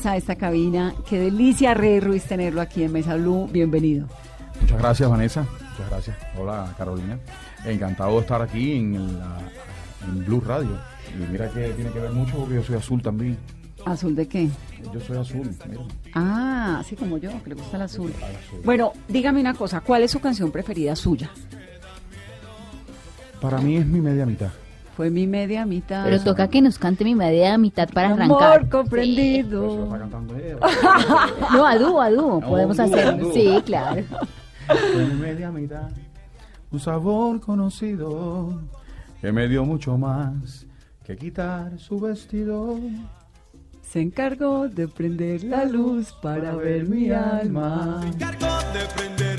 Salsa esta cabina. Qué delicia, Rey Ruiz, tenerlo aquí en Mesa Blue. Bienvenido. Muchas gracias, Vanessa. Muchas gracias. Hola, Carolina. Encantado de estar aquí en, la, en Blue Radio. Y mira que tiene que ver mucho porque yo soy azul también. ¿Azul de qué? Yo soy azul. mira. Ah, así como yo, que le gusta el azul. Al azul. Bueno, dígame una cosa, ¿cuál es su canción preferida suya? Para mí es mi media mitad. Fue mi media mitad. Pero toca que nos cante mi media mitad para Amor arrancar. Lo comprendido. cantando ella. No, a dúo, a dúo, podemos hacer. Sí, claro. Fue mi media mitad. Un sabor conocido que me dio mucho más que quitar su vestido. Se encargó de prender la luz para ver mi alma. Cargo de prender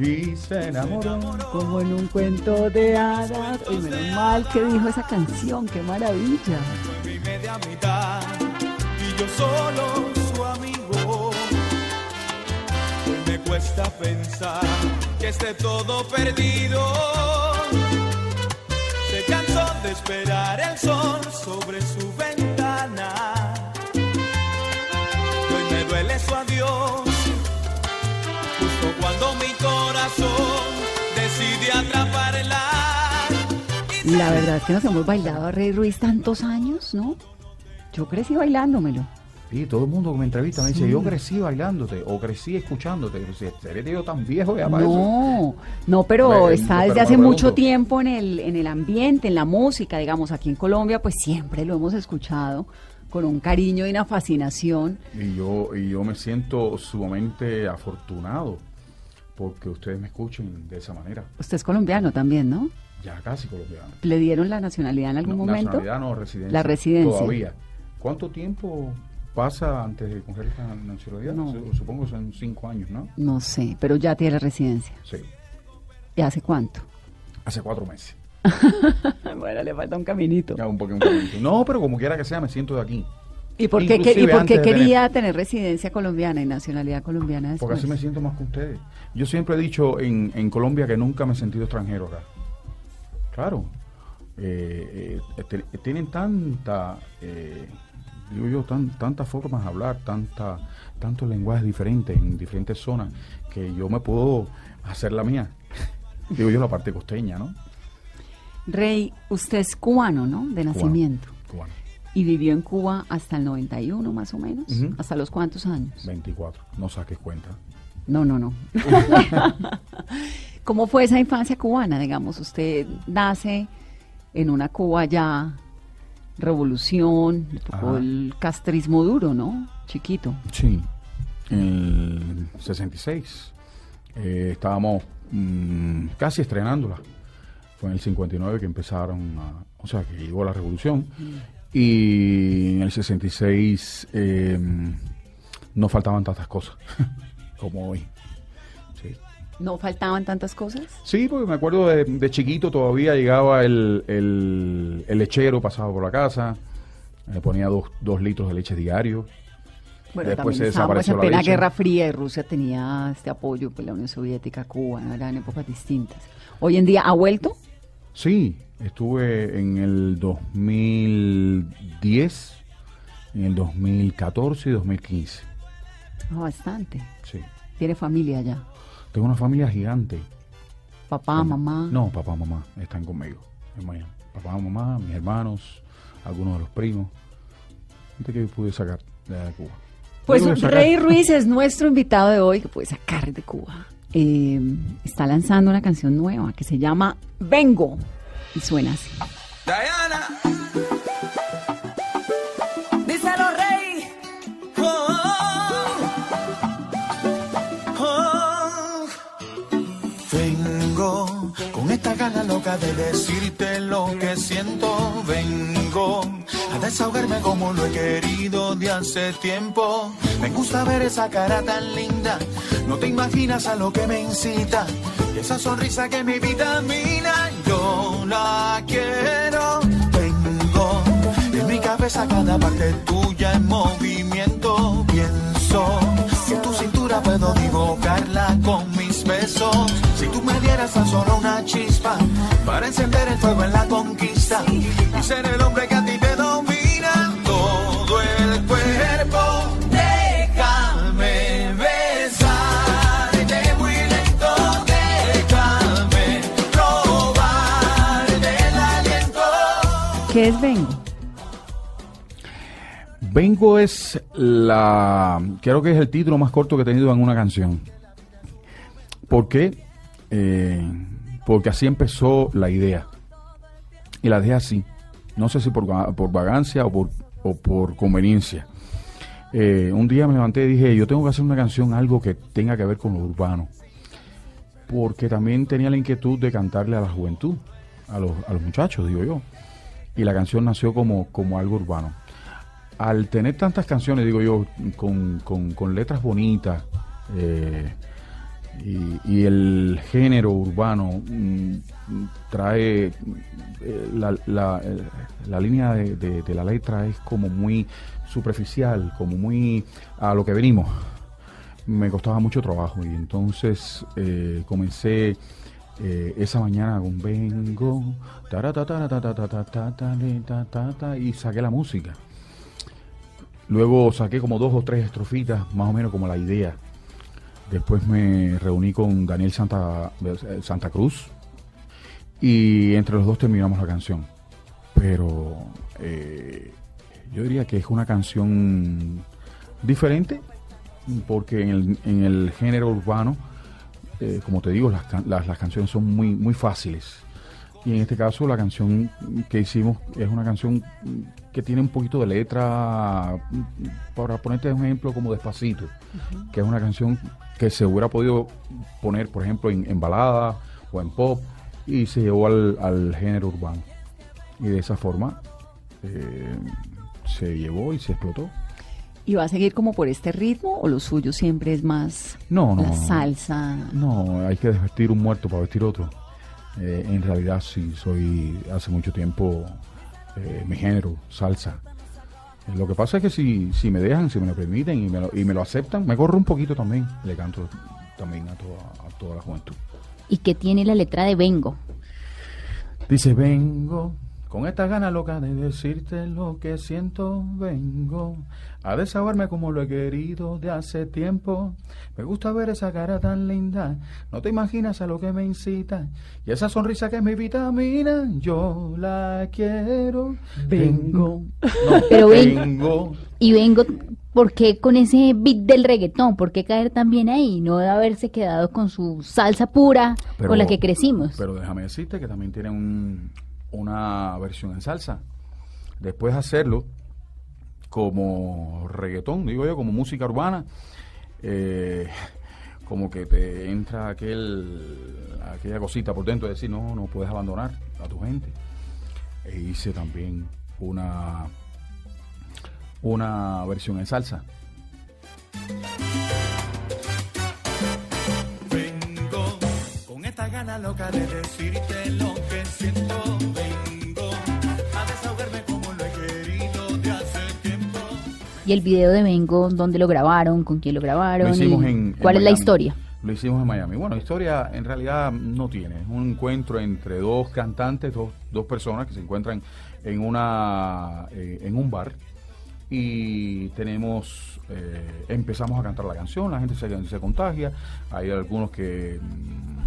Y se enamoró. Como en un cuento de hadas. Y menos mal que dijo esa canción, qué maravilla. Fue mi media mitad y yo solo su amigo. Hoy me cuesta pensar que esté todo perdido. Se cansó de esperar el sol sobre su ventana. Corazón atraparla. La verdad es que nos hemos bailado a Rey Ruiz tantos años, ¿no? Yo crecí bailándomelo. Sí, todo el mundo que me entrevista me dice, yo crecí bailándote o crecí escuchándote. Seré yo tan viejo ya para eso. No, no, pero está desde hace mucho tiempo en el, en el ambiente, en la música, digamos, aquí en Colombia, pues siempre lo hemos escuchado con un cariño y una fascinación. Y yo, y yo me siento sumamente afortunado porque ustedes me escuchen de esa manera. Usted es colombiano también, ¿no? Ya casi colombiano. ¿Le dieron la nacionalidad en algún No, momento? Nacionalidad no, residencia. La residencia. Todavía. ¿Cuánto tiempo pasa antes de coger la nacionalidad? No. Su- Supongo que son cinco años, ¿no? No sé, pero ya tiene la residencia. Sí. ¿Y hace cuánto? Hace cuatro meses. bueno, le falta un caminito. Ya un poquito, un poquito. No, pero como quiera que sea, me siento de aquí. ¿Y por qué, que- y por qué quería tener residencia colombiana y nacionalidad colombiana Porque así me siento más que ustedes. Yo siempre he dicho en, en Colombia que nunca me he sentido extranjero acá. Claro. Eh, eh, te- tienen tanta, eh, digo yo, tan, tantas formas de hablar, tanta, tantos lenguajes diferentes en diferentes zonas, que yo me puedo hacer la mía. digo yo la parte costeña, ¿no? Rey, usted es cubano, ¿no? De nacimiento. Cubano. Y vivió en Cuba hasta el 91 más o menos. ¿Hasta los cuántos años? 24. No saques cuenta. No, no, no. ¿Cómo fue esa infancia cubana? Digamos, usted nace en una Cuba ya revolución, le tocó Ajá. el castrismo duro, ¿no? Chiquito. Sí, en el 66 eh, estábamos mm, casi estrenándola. Fue en el 59 que empezaron a, o sea, que llegó la revolución. Y en el 66 eh, no faltaban tantas cosas como hoy. Sí. ¿No faltaban tantas cosas? Sí, porque me acuerdo de, de chiquito todavía llegaba el, el- el lechero, pasaba por la casa, le ponía dos, dos litros de leche diario. Bueno, Después también estábamos en la plena leche. Guerra Fría y Rusia tenía este apoyo, pues la Unión Soviética, Cuba, eran épocas distintas. Hoy en día, ¿ha vuelto? Sí, estuve en el 2010, en el 2014 y 2015. Ah, bastante. Sí. Tiene familia ya. Tengo una familia gigante. Papá, mamá. No, papá, mamá están conmigo en Miami. Papá, mamá, mis hermanos, algunos de los primos. Gente que pude sacar de Cuba. Pues sacar- Rey Ruiz es nuestro invitado de hoy que puede sacar de Cuba. Eh, está lanzando una canción nueva que se llama Vengo y suena así. Diana. Díselo, Rey. Oh, oh. Vengo con esta gana loca de decirte lo que siento. Vengo a desahogarme como lo he querido de hace tiempo. Me gusta ver esa cara tan linda. No te imaginas a lo que me incita. Y esa sonrisa que mi vitamina. Yo la quiero. Vengo en mi cabeza cada parte tuya en movimiento. Pienso que tu cintura puedo divocarla con mis besos. Si tú me dieras tan solo una chispa para encender el fuego en la conquista y ser el hombre que a ¿Qué es Vengo? Vengo es la. Creo que es el título más corto que he tenido en una canción. ¿Por qué? Eh, porque así empezó la idea. Y la dejé así. No sé si por, por vagancia o por, o por conveniencia. Eh, un día me levanté y dije: Yo tengo que hacer una canción, algo que tenga que ver con lo urbano. Porque también tenía la inquietud de cantarle a la juventud, a los, a los muchachos, digo yo. Y la canción nació como, como algo urbano al tener tantas canciones, digo yo, con, con- con letras bonitas eh, y, el género urbano mm, trae eh, la, la- la línea de, de- de la letra es como muy superficial, como muy a lo que venimos. Me costaba mucho trabajo y entonces eh, comencé eh, esa mañana con vengo taratataratatatatata, y saqué la música. Luego saqué como dos o tres estrofitas, más o menos como la idea. Después me reuní con Daniel Santa, eh, Santa Cruz y entre los dos terminamos la canción. Pero eh, yo diría que es una canción diferente porque en el género urbano, eh, como te digo, las, can- las, las canciones son muy, muy fáciles. Y en este caso la canción que hicimos es una canción que tiene un poquito de letra, para ponerte un ejemplo como Despacito, que es una canción que se hubiera podido poner, por ejemplo, en, en balada o en pop, y se llevó al, al género urbano. Y de esa forma eh, se llevó y se explotó. ¿Y va a seguir como por este ritmo o lo suyo siempre es más No, no. la no. salsa? No, hay que desvestir un muerto para vestir otro. Eh, en realidad sí, soy hace mucho tiempo eh, mi género, salsa. Eh, Lo que pasa es que si, si me dejan, si me lo permiten y me lo, y me lo aceptan, me corro un poquito también. Le canto también a toda, a toda la juventud. ¿Y qué tiene la letra de Vengo? Dice, vengo con esta gana loca de decirte lo que siento, vengo a desahogarme como lo he querido de hace tiempo. Me gusta ver esa cara tan linda, no te imaginas a lo que me incita. Y esa sonrisa que es mi vitamina, yo la quiero. Vengo. No, Pero ven- vengo. Y Vengo, ¿por qué con ese beat del reggaetón? ¿Por qué caer también ahí? No de haberse quedado con su salsa pura Pero- con la que crecimos. Pero déjame decirte que también tiene un- una versión en salsa. Después de hacerlo como reggaetón, digo yo, como música urbana, eh, como que te entra aquel aquella cosita por dentro de decir, no, no puedes abandonar a tu gente. E hice también una, una versión en salsa. Vengo con esta gana loca de decirte lo que siento. Y el video de Vengo, ¿dónde lo grabaron? ¿Con quién lo grabaron? Lo hicimos y en, en ¿Cuál es la historia? Lo hicimos en Miami. Bueno, historia en realidad no tiene. Es un encuentro entre dos cantantes, dos, dos personas que se encuentran en una eh, en un bar y tenemos, eh, empezamos a cantar la canción, la gente se, se contagia, hay algunos que, mm,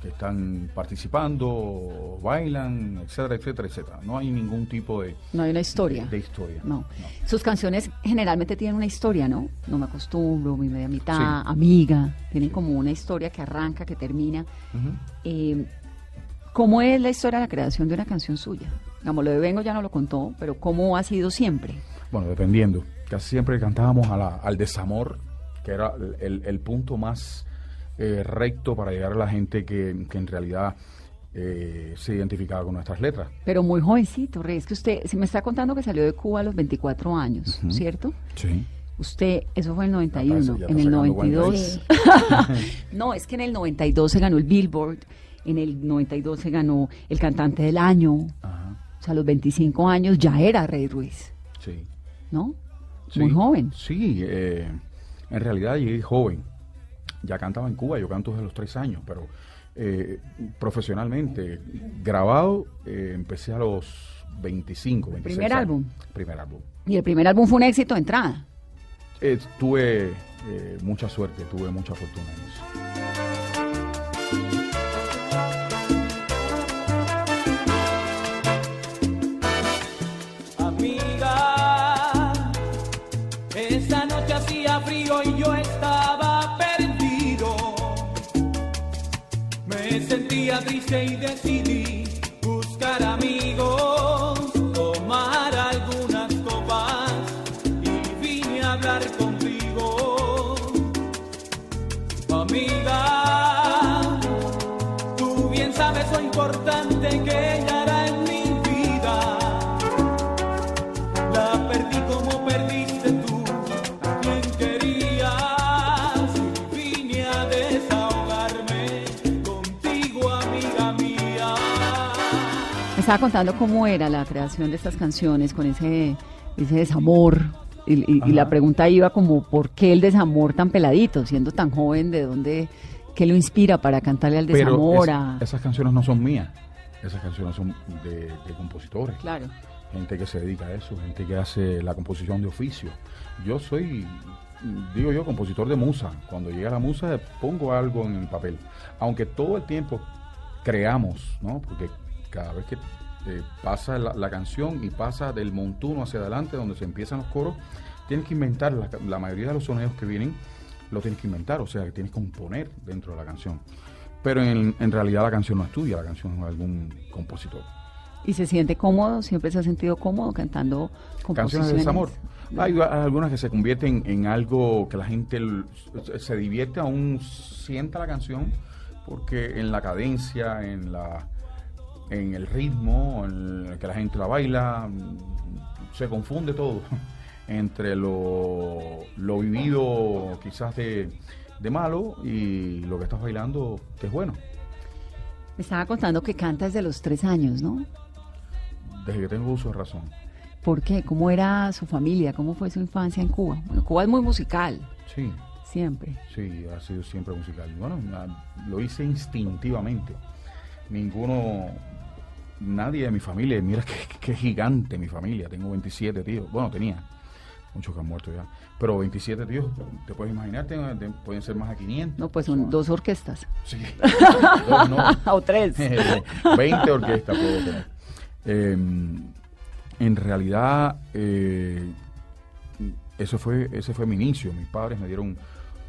que están participando, bailan, etcétera, etcétera, etcétera. No hay ningún tipo de, No hay una historia. de, de historia. No. Sus canciones generalmente tienen una historia, ¿no? No me acostumbro, mi media mitad, amiga. Tienen como una historia que arranca, que termina. Eh, ¿Cómo es la historia de la creación de una canción suya? Digamos, lo de Vengo ya no lo contó, pero ¿cómo ha sido siempre? Bueno, dependiendo. Casi siempre cantábamos a la- al desamor, que era el, el punto más eh, recto para llegar a la gente que, que en realidad eh, se identificaba con nuestras letras. Pero muy jovencito, Rey. Es que usted, se me está contando que salió de Cuba a los 24 años, Ujú. ¿cierto? Sí. Usted, eso fue en el Ya está- 91, ya en el sacando cuenta 92. no, es que en el 92 se ganó el Billboard, en el 92 se ganó el cantante del año, Ajá. o sea, a los 25 años ya era Rey Ruiz, Sí. ¿no? Sí. Muy joven. Sí, eh, en realidad llegué joven. Ya cantaba en Cuba, yo canto desde los tres años, pero eh, profesionalmente, grabado, eh, empecé a los 25, 26 ¿Primer años. álbum? Primer álbum. Y el primer álbum fue un éxito de entrada. Eh, tuve eh, mucha suerte, tuve mucha fortuna en eso. Amiga, esa noche hacía frío y yo Sentía triste y decidí buscar amigos, estaba contando cómo era la creación de estas canciones con ese, ese desamor. Y, y- y Ajá. la pregunta iba como, ¿por qué el desamor tan peladito? Siendo tan joven, ¿de dónde? ¿Qué lo inspira para cantarle al Pero desamor? es- a- esas canciones no son mías, esas canciones son de, de compositores. Claro. gente que se dedica a eso, gente que hace la composición de oficio. Yo soy, digo yo, compositor de musa. Cuando llega la musa pongo algo en el papel. Aunque todo el tiempo creamos, ¿no? Porque cada vez que eh, pasa la, la canción y pasa del montuno hacia adelante, donde se empiezan los coros, tienes que inventar, la, la mayoría de los sonidos que vienen, lo tienes que inventar, o sea, que tienes que componer dentro de la canción. Pero en, en realidad la canción no es tuya, la canción es de algún compositor. ¿Y se siente cómodo? ¿Siempre se ha sentido cómodo cantando canciones de desamor. Hay algunas que se convierten en algo que la gente se divierte, aún sienta la canción, porque en la cadencia, en la en el ritmo, en el que la gente la baila, se confunde todo entre lo, lo vivido quizás de, de malo y lo que estás bailando que es bueno. Me estaba contando que canta desde los tres años, ¿no? Desde que tengo uso de razón. ¿Por qué? ¿Cómo era su familia? ¿Cómo fue su infancia en Cuba? Bueno, Cuba es muy musical, Sí. siempre. Sí, ha sido siempre musical. Bueno, lo hice instintivamente. Ninguno, nadie de mi familia, mira qué, qué gigante mi familia. Tengo 27 tíos. Bueno, tenía. Muchos que han muerto ya. Pero 27 tíos, te puedes imaginar, te- pueden ser más de 500. No, pues son dos orquestas. Sí. Dos, no. o tres. 20 orquestas puedo tener. Eh, en realidad, eh, eso fue, ese fue mi inicio. Mis padres me dieron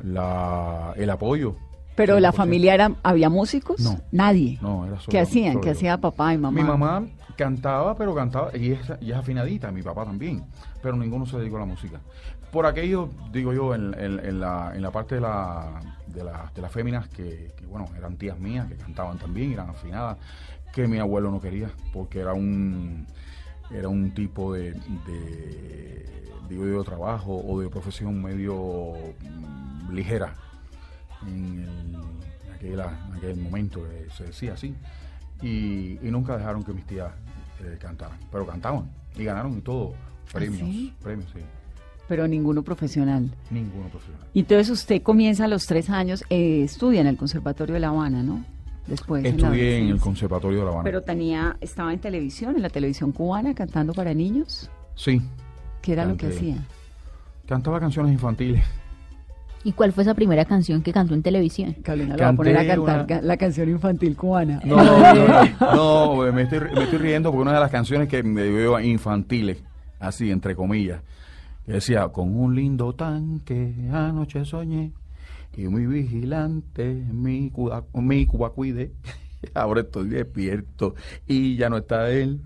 la, el apoyo. Pero la 100%. familia era, ¿había músicos? No. Nadie. No, era solo ¿Qué hacían? solo ¿Qué yo. hacía papá y mamá? Mi mamá cantaba, pero cantaba, y es, y es afinadita, mi papá también, pero ninguno se dedicó a la música. Por aquello, digo yo, en, en- en la, en la parte de, la, de, la- de las féminas, que, que, bueno, eran tías mías, que cantaban también, eran afinadas, que mi abuelo no quería, porque era un, era un tipo de, de, digo yo, de trabajo o de profesión medio mm, ligera en, el- en aquel, en aquel momento, eh, se decía así. Y, y nunca dejaron que mis tías eh, cantaran, pero cantaban y ganaron y todo, premios, sí? premios, sí, Pero ninguno profesional. ninguno profesional. Y entonces usted comienza a los tres años, eh, estudia en el Conservatorio de La Habana, ¿no? Después. Estudié en el. Conservatorio de La Habana. Pero tenía, estaba en televisión, en la televisión cubana, cantando para niños. Sí, ¿Qué era lo que hacía? Cantaba canciones infantiles. ¿Y cuál fue esa primera canción que cantó en televisión? Carolina le va a poner a cantar una- la canción infantil cubana. No, no, no, me, estoy, me estoy riendo porque una de las canciones que me veo infantiles, así entre comillas, que decía, con un lindo tanque anoche soñé y muy vigilante mi cuba, mi cuba cuide. Ahora estoy despierto y ya no está él.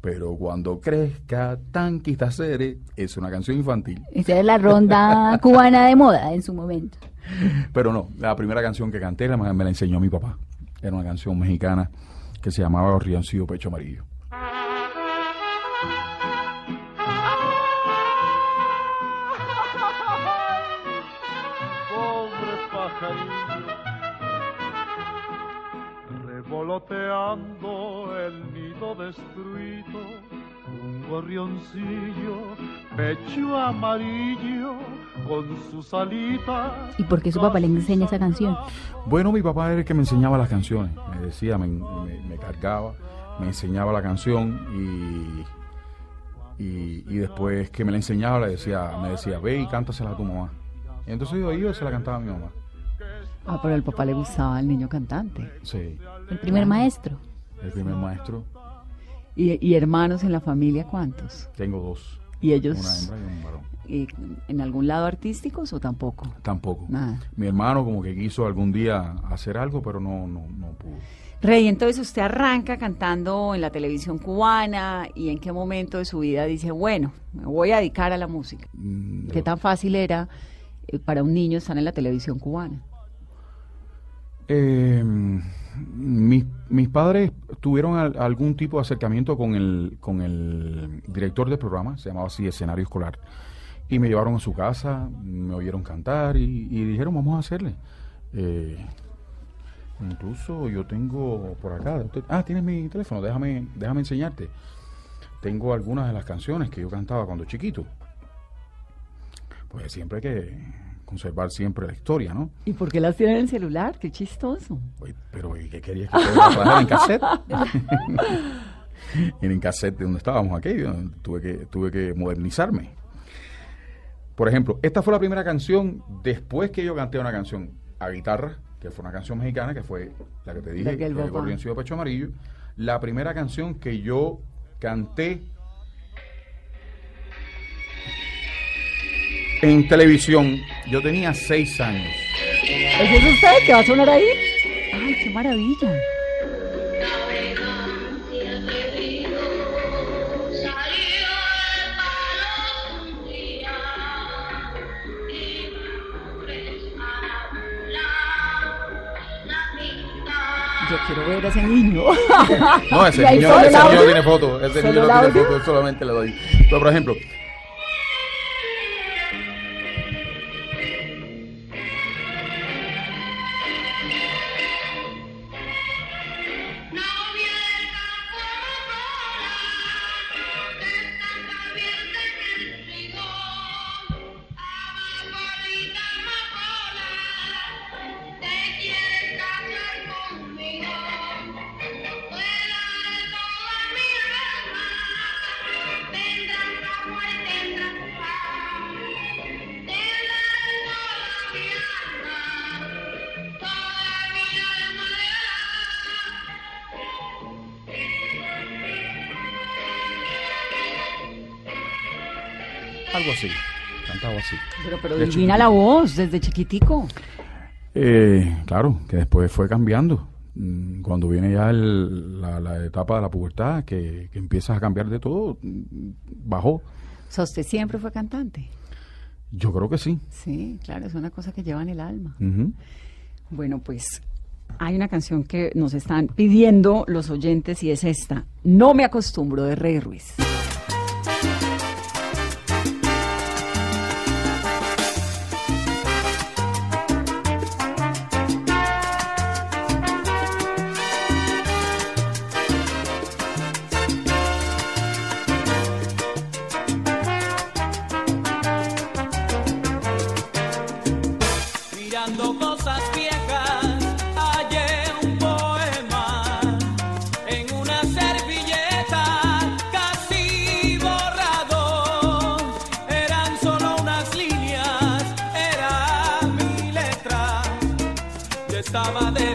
Pero cuando crezca, tanquista seré. Es una canción infantil. Esa era la ronda cubana de moda en su momento. Pero no, la primera canción que canté la- me la enseñó mi papá. Era una canción mexicana que se llamaba Rioncillo Pecho Amarillo. pobre pajarillo, revoloteando destruido, un gorrioncillo, pecho amarillo, con sus alitas. ¿Y por qué su papá le enseña esa canción? Bueno, mi papá era el que me enseñaba las canciones. Me decía, me, me- me cargaba, me enseñaba la canción y, y, y después que me la enseñaba le decía, me decía, ve y cántasela a tu mamá. Y entonces yo iba y se la cantaba a mi mamá. Ah, pero al papá le gustaba el niño cantante. Sí, El primer maestro. el primer maestro. ¿Y, y hermanos en la familia cuántos? Tengo dos, ¿Y ellos una hembra y un varón. y en algún lado artísticos o tampoco? Tampoco. Nada. Mi hermano como que quiso algún día hacer algo, pero no, no, no pudo. Rey, entonces usted arranca cantando en la televisión cubana y en qué momento de su vida dice, bueno, me voy a dedicar a la música. Mm, ¿Qué tan fácil era eh, para un niño estar en la televisión cubana? Eh, mis, mis padres tuvieron al- algún tipo de acercamiento con el, con el director del programa, se llamaba así Escenario Escolar, y me llevaron a su casa, me oyeron cantar y, dijeron, vamos a hacerle. Eh, incluso yo tengo por acá, ah, tienes mi teléfono, déjame, déjame enseñarte. Tengo algunas de las canciones que yo cantaba cuando chiquito. Pues siempre que conservar siempre la historia, ¿no? ¿Y por qué las tiene en el celular? Qué chistoso. Oye, pero ¿y ¿qué querías que trajera en cassette? en el cassette de donde estábamos aquí, tuve que, tuve que modernizarme. Por ejemplo, esta fue la primera canción después que yo canté una canción a guitarra, que fue una canción mexicana, que fue la que te dije, el de Pecho Amarillo. La primera canción que yo canté en televisión, yo tenía seis años. ¿Ese es usted que va a sonar ahí? ¡Ay, qué maravilla! Yo quiero ver a ese niño. No, ese niño, ese niño no tiene foto. Ese niño no tiene foto, solamente le doy. Pero, por ejemplo, algo así. Cantaba así. Pero, pero De divina chiquitico. la voz, desde chiquitico. Eh, claro, que después fue cambiando. Mm, Cuando viene ya el- la, la etapa de la pubertad, que, que empiezas a cambiar de todo, mm, bajó. O sea, usted siempre fue cantante. Yo creo que sí. Sí, claro, es una cosa que lleva en el alma. Bueno, pues hay una canción que nos están pidiendo los oyentes y es esta. No me acostumbro de Rey Ruiz. Estaba dedicado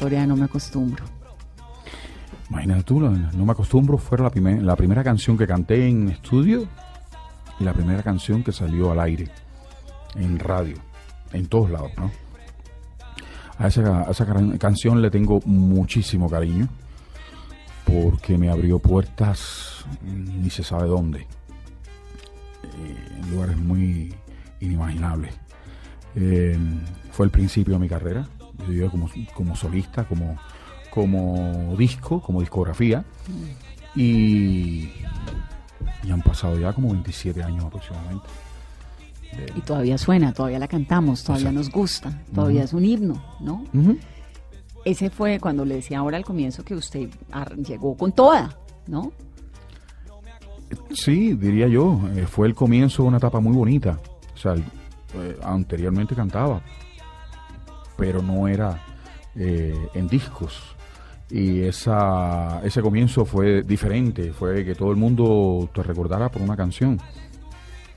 historia de No me acostumbro. Imagínate tú, no me acostumbro, fue la, primer- la primera canción que canté en estudio y la primera canción que salió al aire, en radio, en todos lados, ¿no? A esa, a esa can- canción le tengo muchísimo cariño porque me abrió puertas ni se sabe dónde, eh, en lugares muy inimaginables. Eh, fue el principio de mi carrera, yo como, como solista, como, como disco, como discografía. Y, y han pasado ya como 27 años aproximadamente. de- Y todavía suena, todavía la cantamos, todavía nos gusta, todavía es un himno, ¿no? Ese fue cuando le decía ahora al comienzo que usted llegó con toda, ¿no? Sí, diría yo, eh, fue el comienzo de una etapa muy bonita. O sea, eh, anteriormente cantaba, pero no era eh, en discos. Y esa, ese comienzo fue diferente, fue que todo el mundo te recordara por una canción.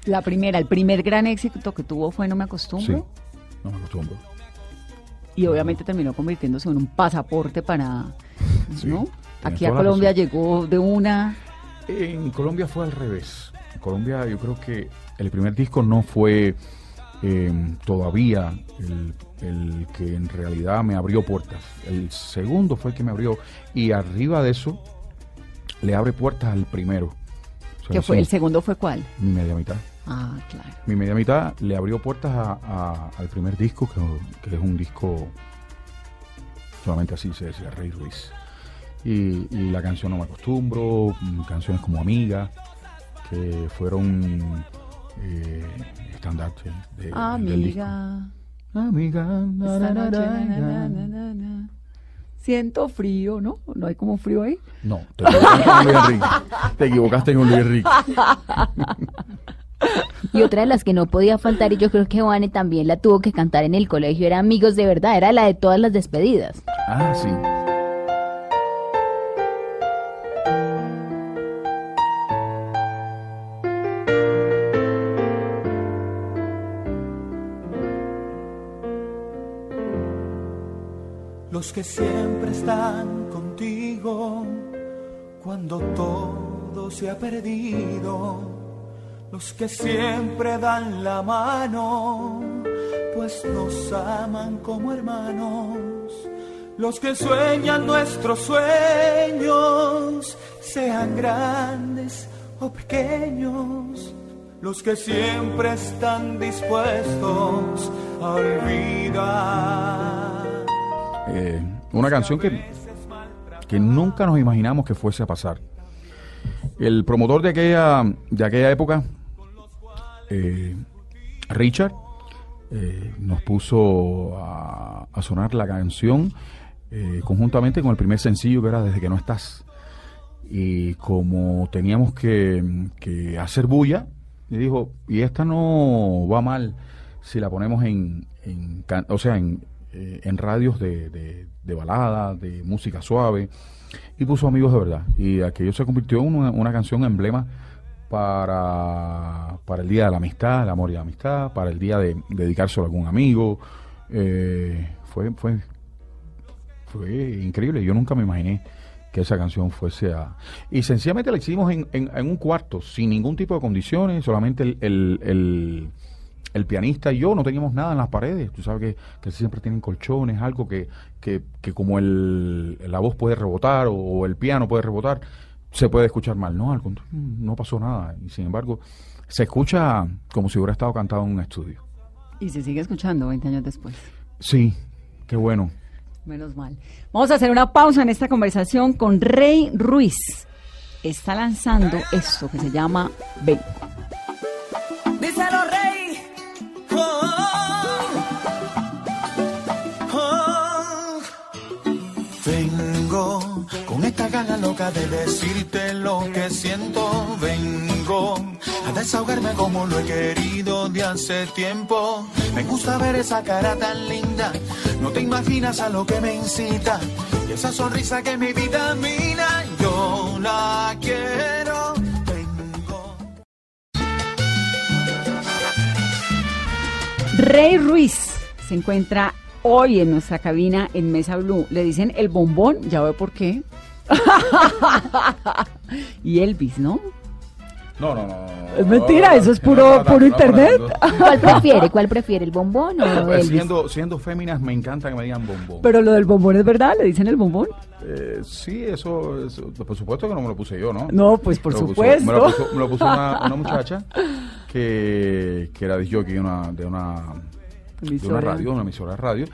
La primera, el primer gran éxito que tuvo fue No me acostumbro. Sí, no me acostumbro. Y obviamente terminó convirtiéndose en un pasaporte para, Sí, ¿no? Aquí a Colombia llegó de una, En Colombia fue al revés. En Colombia yo creo que el primer disco no fue eh, todavía el, el que en realidad me abrió puertas. El segundo fue el que me abrió. Y arriba de eso le abre puertas al primero. O sea, que fue, sí, el segundo fue cuál? Mi media mitad. Ah, claro. Mi media mitad le abrió puertas a- a- al primer disco, que, que es un disco, solamente así se decía, Rey Ruiz. Y, y la canción No Me Acostumbro, mm, canciones como Amiga, que fueron eh, estandartes de, del disco. Amiga, na, na, na, siento frío, ¿no? ¿No hay como frío ahí? No, te equivocaste con Luis Enrique. Te equivocaste con Luis Enrique. Y otra de las que no podía faltar, y yo creo que Vane también la tuvo que cantar en el colegio, era Amigos de Verdad, era la de todas las despedidas. Ah, sí. Los que siempre están contigo cuando todo se ha perdido, los que siempre dan la mano, pues nos aman como hermanos, los que sueñan nuestros sueños, sean grandes o pequeños, los que siempre están dispuestos a olvidar. Eh, una canción que, que nunca nos imaginamos que fuese a pasar. El promotor de aquella, de aquella época, eh, Richard, eh, nos puso a, sonar la canción eh, conjuntamente con el primer sencillo que era Desde que no estás. Y como teníamos que, que hacer bulla, y dijo, y esta no va mal si la ponemos en, en o sea, en, eh, en radios de, de, de balada, de música suave, y puso Amigos de Verdad. Y aquello se convirtió en una, una canción emblema para, para el Día de la Amistad, el amor y la amistad, para el día de dedicárselo a algún amigo. Eh, fue, fue, fue increíble. Yo nunca me imaginé que esa canción fuese a... Y sencillamente la hicimos en, en- en un cuarto, sin ningún tipo de condiciones, solamente el, el, el- el pianista y yo no teníamos nada en las paredes. Tú sabes que, que siempre tienen colchones, algo que, que, que como el, la voz puede rebotar o, o el piano puede rebotar, se puede escuchar mal. No, al contrario, no pasó nada. Y sin embargo, se escucha como si hubiera estado cantado en un estudio. Y se sigue escuchando 20 años después. Sí, qué bueno. Menos mal. Vamos a hacer una pausa en esta conversación con Rey Ruiz. Está lanzando esto que se llama Ven. De decirte lo que siento. Vengo a desahogarme como lo he querido de hace tiempo. Me gusta ver esa cara tan linda. No te imaginas a lo que me incita. Y esa sonrisa que mi vitamina. Yo la quiero. Vengo. Rey Ruiz se encuentra hoy en nuestra cabina en Mesa Blue. Le dicen el bombón, ya ve por qué. y Elvis, ¿no? No, no, no. Es mentira, eso es puro- No, no, no, puro internet. ¿Cuál prefiere? ¿Cuál prefiere? ¿El bombón o Pues Elvis? siendo, siendo féminas me encanta que me digan bombón. Pero lo del bombón es verdad, le dicen el bombón. Eh, sí, eso, eso- por supuesto que no me lo puse yo, ¿no? No, pues por Me lo puso- supuesto. me lo puso, me lo puso una, una muchacha que, que era jockey de una, de una, de una Emisora. radio, una emisora de radio,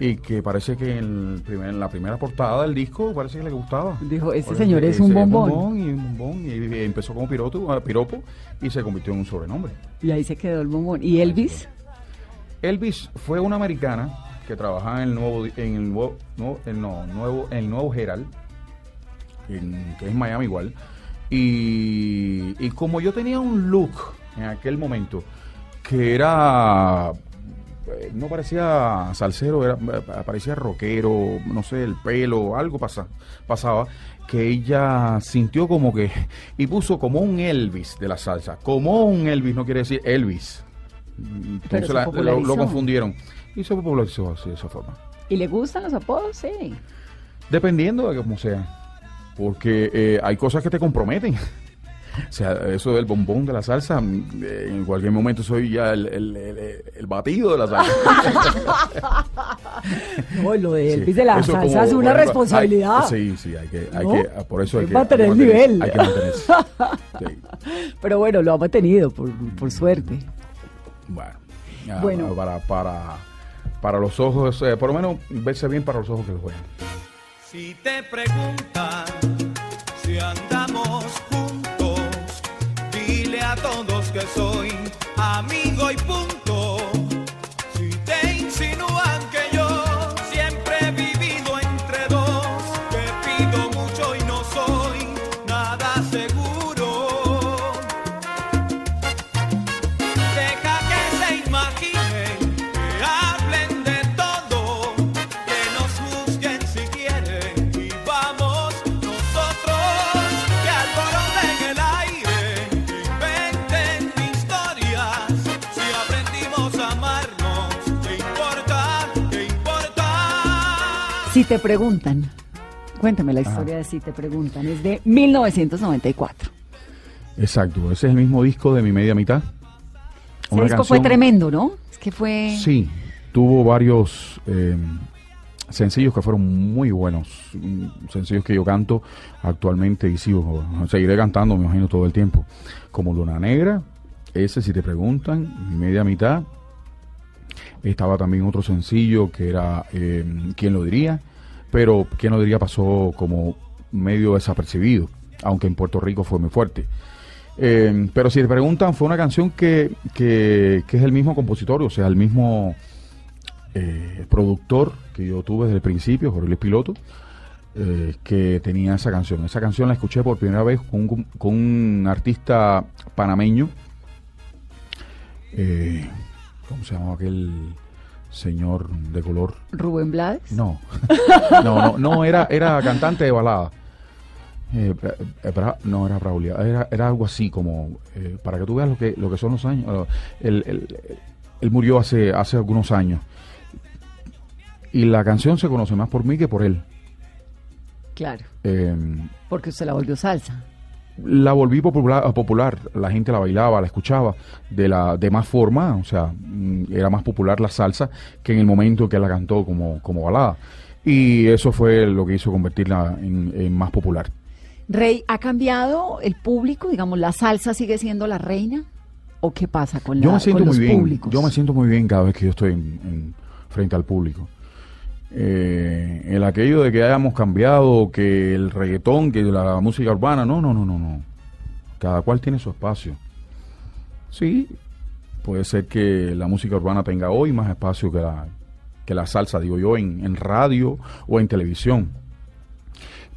y que parece que en, el primer- en la primera portada del disco parece que le gustaba. Dijo, "Este Parece señor es un ese bombón". y un bombón, y, y empezó como piropo, ah, piropo y se convirtió en un sobrenombre. Y ahí se quedó el bombón. ¿Y Elvis? Elvis fue una americana que trabajaba en el nuevo en el nuevo, no, el no, nuevo en el nuevo Herald en- que es Miami igual y, y como yo tenía un look en aquel momento que era no parecía salsero, era, eh, parecía rockero, no sé, el pelo, algo pasa, pasaba, que ella sintió como que, y puso como un Elvis de la salsa, como un Elvis, no quiere decir Elvis. Entonces la- lo confundieron y se popularizó así de esa forma. ¿Y le gustan los apodos? Sí. Dependiendo de cómo sea, porque eh, hay cosas que te comprometen. O sea, eso del bombón de la salsa, mm, eh, en cualquier momento soy ya el, el- el- el batido de la salsa. No, lo de Sí, Elvis de la eso salsa como, es una responsabilidad. hay- sí, sí, hay que, hay ¿No? que, por eso hay que, mantener hay el nivel. Hay que mantenerse. Sí. Pero bueno, lo ha mantenido, por, por suerte. Bueno, ya, Bueno. para, para, para los ojos, eh, por lo menos verse bien para los ojos que lo juegan. Si te preguntan si andamos juntos, que soy amigo y punto. Si te preguntan, cuéntame la historia de Si te preguntan, es de 1994. Exacto, ese es el mismo disco de mi media mitad. Ese disco fue tremendo, ¿no? Es que fue... Sí, tuvo varios eh, sencillos que fueron muy buenos, mm, sencillos que yo canto actualmente y sigo, seguiré cantando, me imagino, todo el tiempo, como Luna Negra, ese si te preguntan, mi media mitad, estaba también otro sencillo que era eh, ¿Quién lo diría? Pero ¿Quién lo diría? pasó como medio desapercibido, aunque en Puerto Rico fue muy fuerte. Eh, pero si te preguntan, fue una canción que, que, es el mismo compositor, o sea, el mismo eh, productor que yo tuve desde el principio, Jorge Piloto, que tenía esa canción. Esa canción la escuché por primera vez con un artista panameño. ¿Cómo se llamaba aquel señor de color? Rubén Blades. No, no, no, no era, era cantante de balada. Eh, eh, no era Braulia, era, era algo así como, eh, para que tú veas lo que, lo que son los años. Él, él- él murió hace, hace algunos años. Y la canción se conoce más por mí que por él. Claro, Eh, porque usted la volvió salsa. La volví popular, popular, la gente la bailaba, la escuchaba de la de más forma, o sea, mm, era más popular la salsa que en el momento que la cantó como, como balada. Y eso fue lo que hizo convertirla en, en más popular. Rey, ¿ha cambiado el público? Digamos, ¿la salsa sigue siendo la reina? ¿O qué pasa con, Yo la, me siento con muy los bien. públicos? Yo me siento muy bien cada vez que yo estoy en, en- frente al público. Eh, el aquello de que hayamos cambiado, que el reggaetón, que la, música urbana, no, no, no, no, no. Cada cual tiene su espacio. Sí, puede ser que la música urbana tenga hoy más espacio que la, que la salsa, digo yo, en, en radio o en televisión.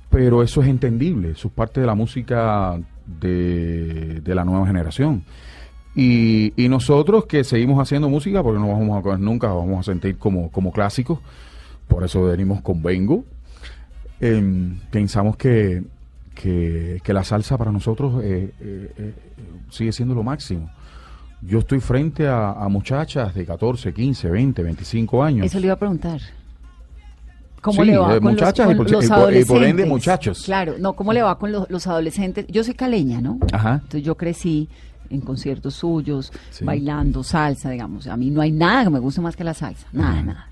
Pero eso es entendible, eso es parte de la música de, de la nueva generación. Y, y nosotros que seguimos haciendo música, porque no vamos a nunca vamos a sentir como, como clásicos, por eso venimos con Vengo, em, pensamos que, que, que la salsa para nosotros eh, eh, eh, sigue siendo lo máximo. Yo estoy frente a, a muchachas de 14, 15, 20, 25 años. Eso le iba a preguntar. ¿Cómo Sí, le va de con muchachas los, y con por- los y por- y por ende adolescentes? muchachos. Claro, no, ¿cómo le va con los, los adolescentes? Yo soy caleña, ¿no? Ajá. Entonces yo crecí en conciertos suyos, Sí. bailando salsa, digamos. A mí no hay nada que me guste más que la salsa, nada, nada.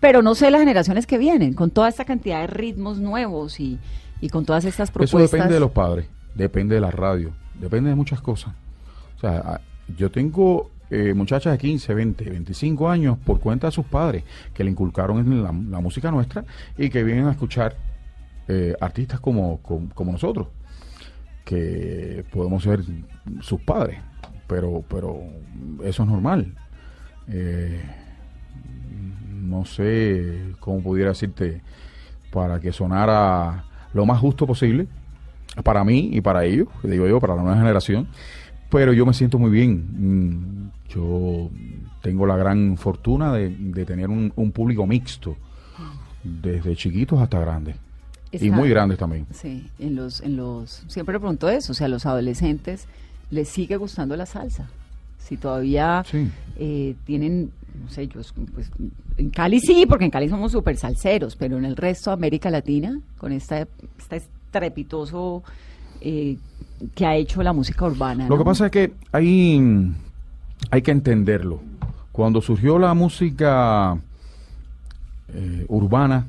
Pero no sé las generaciones que vienen, con toda esta cantidad de ritmos nuevos y, y con todas estas Eso propuestas. depende de los padres, depende de la radio, depende de muchas cosas. O sea, yo tengo eh, muchachas de 15, 20, 25 años por cuenta de sus padres que le inculcaron en la, la música nuestra y que vienen a escuchar eh, artistas como, como, como nosotros, que podemos ser sus padres, pero, pero eso es normal. Eh, no sé cómo pudiera decirte para que sonara lo más justo posible para mí y para ellos, digo yo, para la nueva generación, pero yo me siento muy bien. Mm, Yo tengo la gran fortuna de, de tener un, un público mixto, desde chiquitos hasta grandes, y muy grandes también. Sí, en los, en los, siempre le pregunto eso, o sea, a los adolescentes les sigue gustando la salsa. Si todavía Sí. eh, tienen, no sé, yo, pues, en Cali sí, porque en Cali somos súper salseros, pero en el resto de América Latina, con esta, este estrepitoso eh, que ha hecho la música urbana. Lo que pasa es que hay, hay que entenderlo. Cuando surgió la música eh, urbana,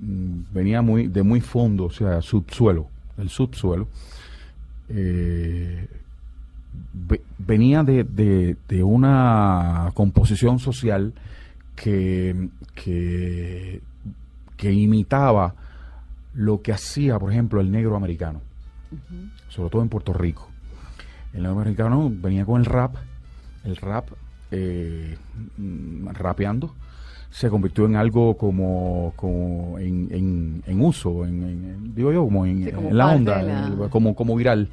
mm, venía muy de muy fondo, o sea, subsuelo, el subsuelo. eh, venía de, de- de una composición social que, que, que imitaba lo que hacía, por ejemplo, el negro americano, sobre todo en Puerto Rico. El negro americano venía con el rap, el rap eh, rapeando, se convirtió en algo como, como en, en- en uso, en, en- digo yo, como en, Sí, como en la onda, la- como, como viral.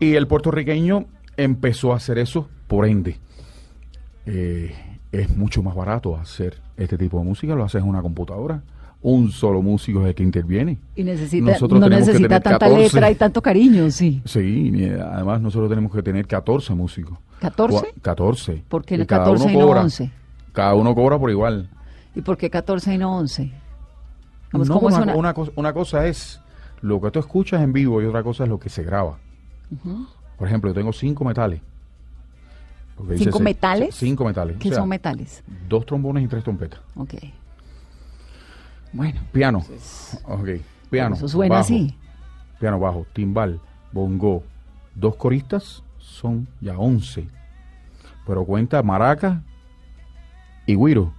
Y el puertorriqueño empezó a hacer eso, por ende, eh, es mucho más barato hacer este tipo de música, lo haces en una computadora. Un solo músico es el que interviene. Y necesita, Nosotros no necesita tanta 14. letra y tanto cariño, sí. Sí, además nosotros tenemos que tener 14 músicos. ¿14? Cua- 14. ¿Por qué Y no cada 14 uno y no cobra. 11? Cada uno cobra por igual. ¿Y por qué 14 y no 11? Vamos, No, una cosa, una cosa es lo que tú escuchas en vivo y otra cosa es lo que se graba. Por ejemplo, yo tengo cinco metales. ¿Cinco metales? Cinco metales. ¿Qué O sea, son metales? Dos trombones y tres trompetas. Ok. Bueno, Piano. Ok. Piano. eso suena bajo, así. Piano bajo, timbal, bongo. Dos coristas son ya once. Pero cuenta maraca y guiro.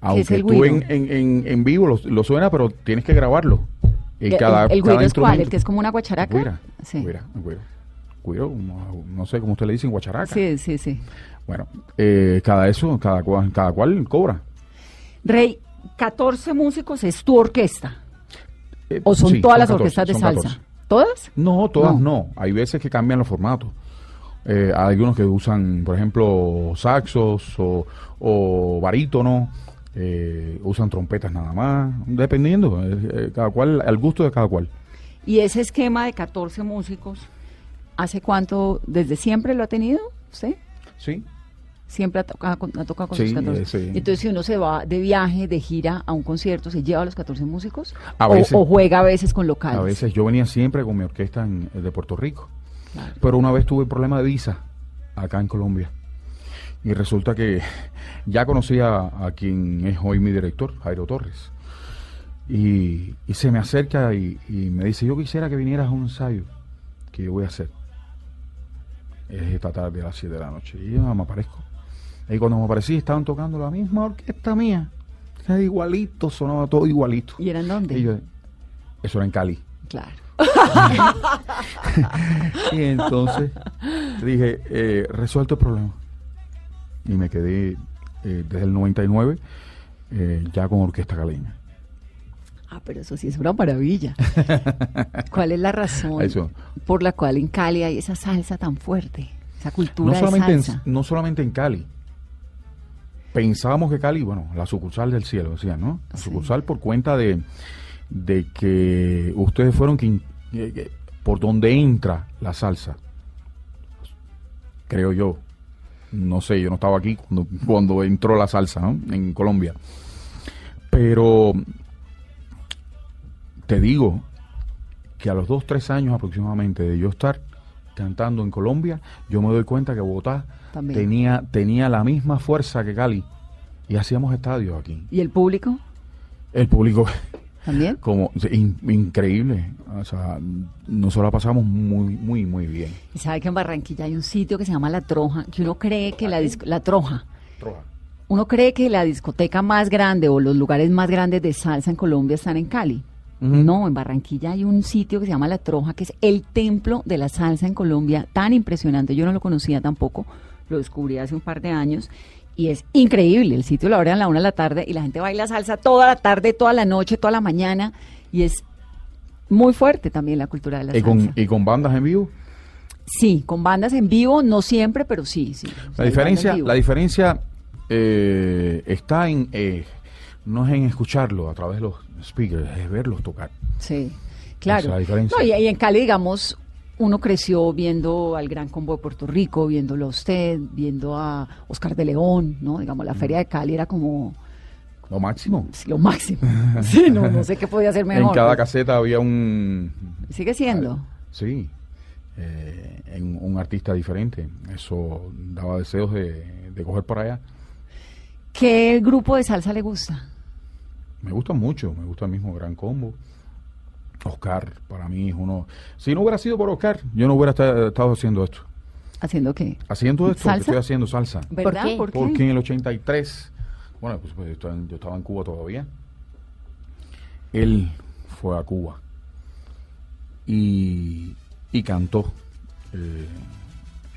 Aunque tú en, en, en vivo lo, lo suena, pero tienes que grabarlo. Y ¿El, cada, el cada cuál? ¿El que es como una guacharaca? Guira, Sí. guira, guiro. Guiro, no, no sé cómo usted le dice en guacharaca. Sí, sí, sí. Bueno, eh, cada eso, cada cada cual cobra. Rey, 14 músicos es tu orquesta. Eh, ¿O son sí, todas las 14, orquestas de salsa? 14. ¿Todas? No, todas No. no. Hay veces que cambian los formatos. Eh, hay algunos que usan, por ejemplo, saxos o, o barítono, eh, usan trompetas nada más, dependiendo, eh, eh, cada cual, al gusto de cada cual. Y ese esquema de 14 músicos, ¿hace cuánto, desde siempre lo ha tenido usted? Sí, Siempre ha tocado con, ha tocado con Sí, sus 14. eh, sí. Entonces, si uno se va de viaje, de gira a un concierto, ¿se lleva a los 14 músicos? A o, veces. o juega a veces con locales? a veces yo venía siempre con mi orquesta en- de Puerto Rico, Claro. pero una vez tuve problema de visa acá en Colombia. Y resulta que ya conocía a quien es hoy mi director, Jairo Torres. Y, y se me acerca y, y me dice, yo quisiera que vinieras a un ensayo que yo voy a hacer. es esta tarde a las 7 de la noche. Y yo me aparezco. Y cuando me aparecí estaban tocando la misma orquesta mía. Era igualito, sonaba todo igualito. ¿Y eran dónde? Y yo, eso era en Cali. Claro. Y entonces dije, eh, resuelto el problema. Y me quedé eh, desde el 99 eh, ya con orquesta caleña. Ah, pero eso sí es una maravilla. ¿Cuál es la razón Eso. por la cual en Cali hay esa salsa tan fuerte? Esa cultura No de solamente, en, salsa. no solamente en Cali. Pensábamos que Cali, bueno, la sucursal del cielo, decían, ¿no? La Sí. sucursal por cuenta de, de que ustedes fueron quien, eh, por donde entra la salsa. Creo yo. No sé, yo no estaba aquí cuando, cuando entró la salsa, ¿no? En Colombia. Pero te digo que a los dos, tres años aproximadamente de yo estar cantando en Colombia, yo me doy cuenta que Bogotá También. tenía, tenía la misma fuerza que Cali. Y hacíamos estadios aquí. ¿Y el público El público, también? como in- increíble. O sea, nosotros la pasamos muy, muy, muy bien. Y sabe que en Barranquilla hay un sitio que se llama La Troja, que uno cree que la, disco- la Troja, uno cree que la discoteca más grande o los lugares más grandes de salsa en Colombia están en Cali. No, en Barranquilla hay un sitio que se llama La Troja, que es el templo de la salsa en Colombia, tan impresionante. Yo no lo conocía tampoco, lo descubrí hace un par de años y es increíble. El sitio lo abren a la una de la tarde y la gente baila salsa toda la tarde, toda la noche, toda la mañana y es muy fuerte también la cultura de la Y salsa. con, y con bandas en vivo. Sí, con bandas en vivo, no siempre, pero sí, sí. O sea, La diferencia, la diferencia eh, está en eh, no es en escucharlo a través de los speakers, es verlos tocar. Sí, Esa claro. es la diferencia. No, y, y en Cali, digamos, uno creció viendo al Gran Combo de Puerto Rico, viéndolo a usted, viendo a Oscar de León, ¿no? Digamos, la Feria de Cali era como Lo máximo. sí, lo máximo. Sí, no, no sé qué podía ser mejor. En cada caseta había un Sigue siendo. sí, eh, en un artista diferente. Eso daba deseos de, de coger para allá. ¿Qué grupo de salsa le gusta? Me gusta mucho, me gusta el mismo Gran Combo. Oscar, para mí es uno. Si no hubiera sido por Oscar, yo no hubiera esta- estado haciendo esto. ¿Haciendo qué? Haciendo esto, que ¿Salsa? estoy haciendo salsa. ¿Verdad? qué? ¿Por qué? Porque en el 83, bueno, pues, pues, yo, estaba en, yo estaba en Cuba todavía. Él fue a Cuba y, y cantó. eh,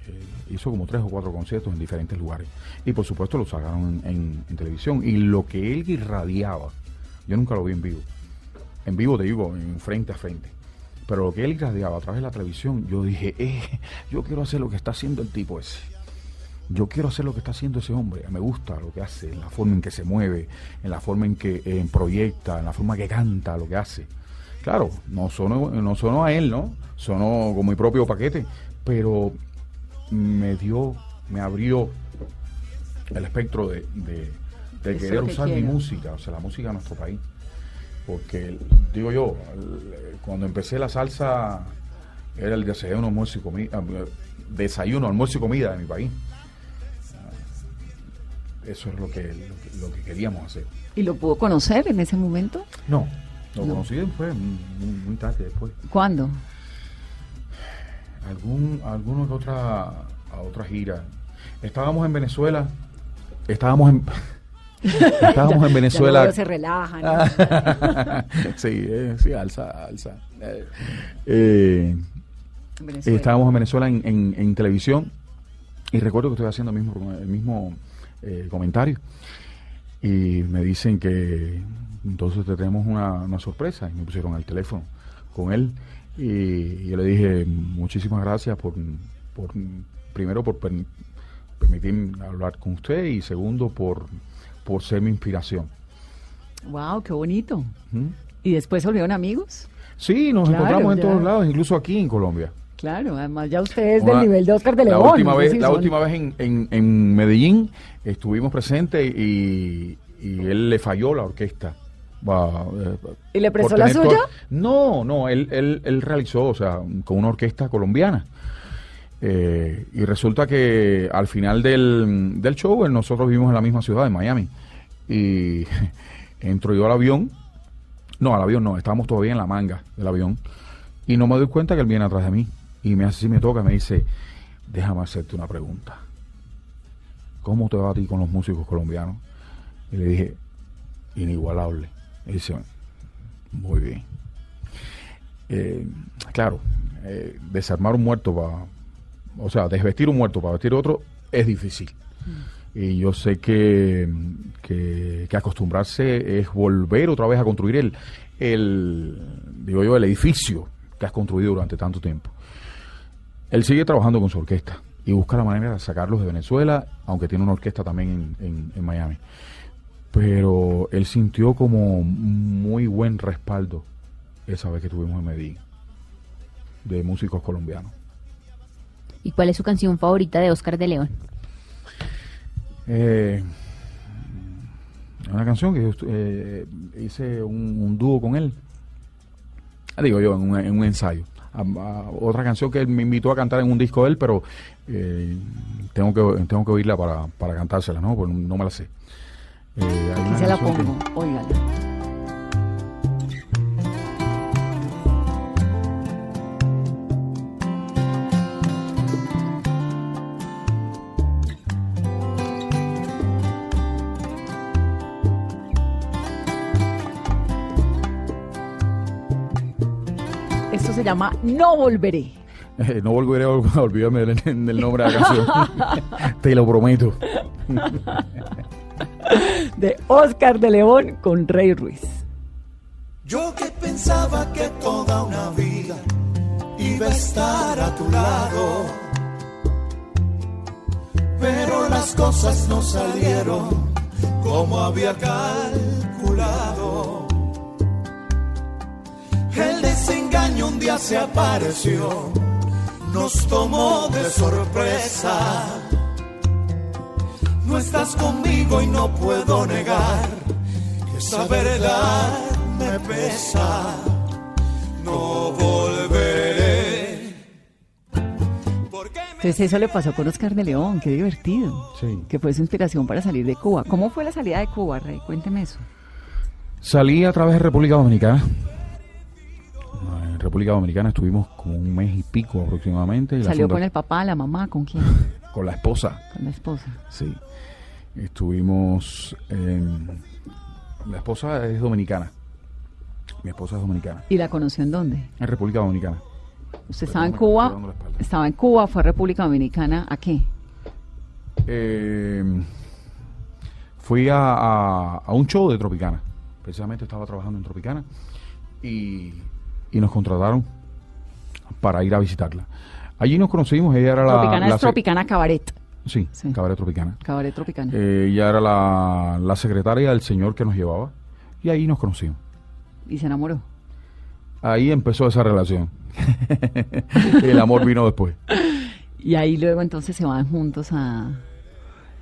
eh, hizo como tres o cuatro conciertos en diferentes lugares. Y por supuesto lo sacaron en, en- en televisión. Y lo que él irradiaba, yo nunca lo vi en vivo. En vivo te digo, en frente a frente. Pero lo que él irradiaba a través de la televisión, yo dije, eh, yo quiero hacer lo que está haciendo el tipo ese yo quiero hacer lo que está haciendo ese hombre. Me gusta lo que hace, en la forma en que se mueve, en la forma en que eh, proyecta, en la forma que canta lo que hace. Claro, no sonó, no sonó a él, ¿no? Sonó con mi propio paquete, pero me dio, me abrió el espectro de, de- querer que usar mi música, o sea, la música de nuestro país. Porque, digo yo, cuando empecé la salsa, era el desayuno, almuerzo y comida, desayuno, almuerzo y comida de mi país. Eso es lo que, lo que, lo que queríamos hacer. ¿Y lo pudo conocer en ese momento? No, lo No. conocí después, muy, muy tarde después. ¿Cuándo? Algún, alguna que otra, a otra gira. Estábamos en Venezuela, estábamos en, estábamos en Ya Venezuela. luego se relajan. ¿no? sí, eh, sí, alza, alza. Eh, Venezuela. estábamos en Venezuela en, en- en televisión y recuerdo que estoy haciendo el mismo, el mismo eh, comentario y me dicen que entonces te tenemos una, una sorpresa y me pusieron al teléfono con él y yo le dije muchísimas gracias por, por primero por per- permitirme hablar con usted y segundo por, por ser mi inspiración. Wow, qué bonito. ¿Mm? ¿Y después se volvieron amigos? Sí, nos Claro, encontramos en ya. todos lados, incluso aquí en Colombia. Claro, además ya usted es Una- del nivel de Oscar de la León. Última es vez, la son- última vez en, en, en Medellín estuvimos presentes y, y él le falló la orquesta. Eh, ¿Y le prestó la suya? No, no, él, él, él realizó, o sea, con una orquesta colombiana. Eh, y resulta que al final del, del show, eh, nosotros vivimos en la misma ciudad, en Miami. Y entro yo al avión. No, al avión no, estábamos todavía en la manga del avión. Y no me doy cuenta que él viene atrás de mí. Y me hace así, me toca, me dice, déjame hacerte una pregunta. ¿Cómo te va a ti con los músicos colombianos? Y le dije, inigualable. Y dice, muy bien. Eh, claro, desarmar un muerto para, o sea, desvestir un muerto para vestir otro es difícil. Y yo sé que, que, que acostumbrarse es volver otra vez a construir el, el, digo yo, el edificio que has construido durante tanto tiempo. Él sigue trabajando con su orquesta y busca la manera de sacarlos de Venezuela, aunque tiene una orquesta también en, en- en Miami. Pero él sintió como muy buen respaldo esa vez que tuvimos en Medellín de músicos colombianos. ¿Y cuál es su canción favorita de Oscar de León? Eh, una canción que yo eh, hice un, un dúo con él. Ah, Digo yo, en un, en un ensayo. A- a- otra canción que él me invitó a cantar en un disco de él, pero eh, tengo que tengo que oírla para, para cantársela, ¿no? Porque no me la sé. Eh, Aquí se la que- pongo, óigala. Llama No Volveré. Eh, no volveré a ol- a olvidarme del, del nombre de la canción. Te lo prometo. de Oscar de León con Rey Ruiz. Yo que pensaba que toda una vida iba a estar a tu lado. Pero las cosas no salieron como había calculado. Un día se apareció, nos tomó de sorpresa. No estás conmigo y no puedo negar que esa verdad me pesa. No volveré. Entonces eso le pasó con Oscar de León, qué divertido. Sí. Que fue su inspiración para salir de Cuba. ¿Cómo fue la salida de Cuba, Rey? Cuénteme eso. Salí a través de República Dominicana. En República Dominicana estuvimos como un mes y pico aproximadamente. y ¿Salió con el papá, la mamá, con quién? con la esposa. Con la esposa. Sí. Estuvimos. en- la esposa es dominicana. Mi esposa es dominicana. ¿Y la conoció en dónde? En República Dominicana. Usted estaba en Cuba, estaba en Cuba, fue a República Dominicana, ¿a qué? Eh, fui a, a- a un show de Tropicana. Precisamente estaba trabajando en Tropicana. Y, y nos contrataron para ir a visitarla. Allí nos conocimos. Ella era la. Tropicana la es Tropicana Cabaret. Sí, Sí. Cabaret Tropicana. Cabaret Tropicana. Eh, ella era la, la secretaria del señor que nos llevaba. Y ahí nos conocimos. Y se enamoró. Ahí empezó esa relación. El amor vino después. Y ahí luego entonces se van juntos a...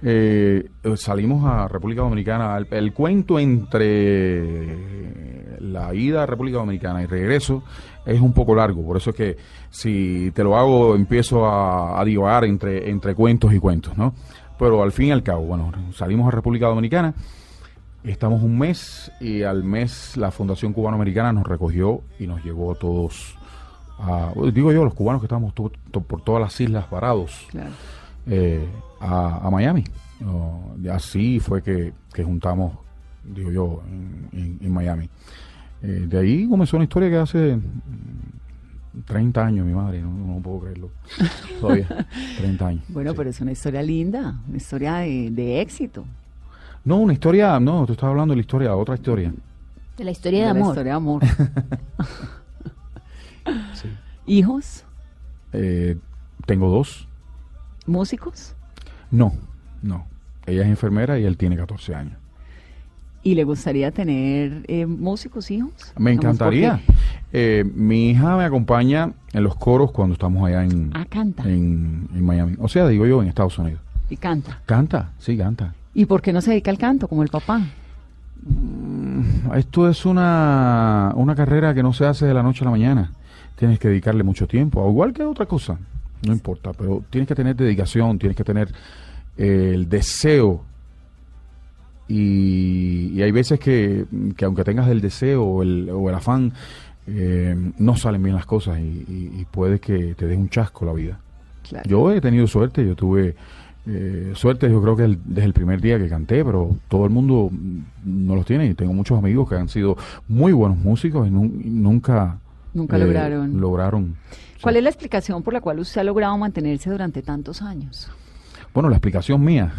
Eh, salimos a República Dominicana. El, el cuento entre la ida a República Dominicana y regreso es un poco largo. Por eso es que si te lo hago, empiezo a, a divagar entre, entre cuentos y cuentos, ¿no? Pero al fin y al cabo, bueno, salimos a República Dominicana. Estamos un mes y al mes la Fundación Cubano-Americana nos recogió y nos llevó a todos, a- digo yo, los cubanos que estábamos to- to- por todas las islas parados, Claro. eh, a, a Miami. Así fue que, que juntamos, digo yo, en, en- en Miami. Eh, de ahí comenzó una historia que hace mm, 30 años, mi madre, no, no puedo creerlo. Todavía, 30 años. Bueno, sí. pero es una historia linda, una historia de, de éxito. No, una historia, no, tú estás hablando de la historia, otra historia. De la historia de, la amor. historia de amor. Sí. ¿Hijos? Eh, tengo dos. ¿Músicos? No, no. Ella es enfermera y él tiene 14 años. ¿Y le gustaría tener eh, músicos, hijos? Me encantaría. Eh, mi hija me acompaña en los coros cuando estamos allá en, Ah, canta. en, en Miami. O sea, digo yo, en Estados Unidos. Y canta. Canta, sí, canta. ¿Y por qué no se dedica al canto como el papá? Esto es una, una carrera que no se hace de la noche a la mañana. Tienes que dedicarle mucho tiempo, igual que otra cosa. No importa, pero tienes que tener dedicación, tienes que tener eh, el deseo. Y, y hay veces que, que aunque tengas el deseo o el, o el afán, eh, no salen bien las cosas y, y- y puede que te dé un chasco la vida. Claro. Yo he tenido suerte, yo tuve eh, suerte, yo creo que el- desde el primer día que canté, pero todo el mundo no los tiene. Y tengo muchos amigos que han sido muy buenos músicos y, nun- y nunca, Nunca eh, lograron. lograron. ¿Cuál Sí. es la explicación por la cual usted ha logrado mantenerse durante tantos años? Bueno, la explicación mía.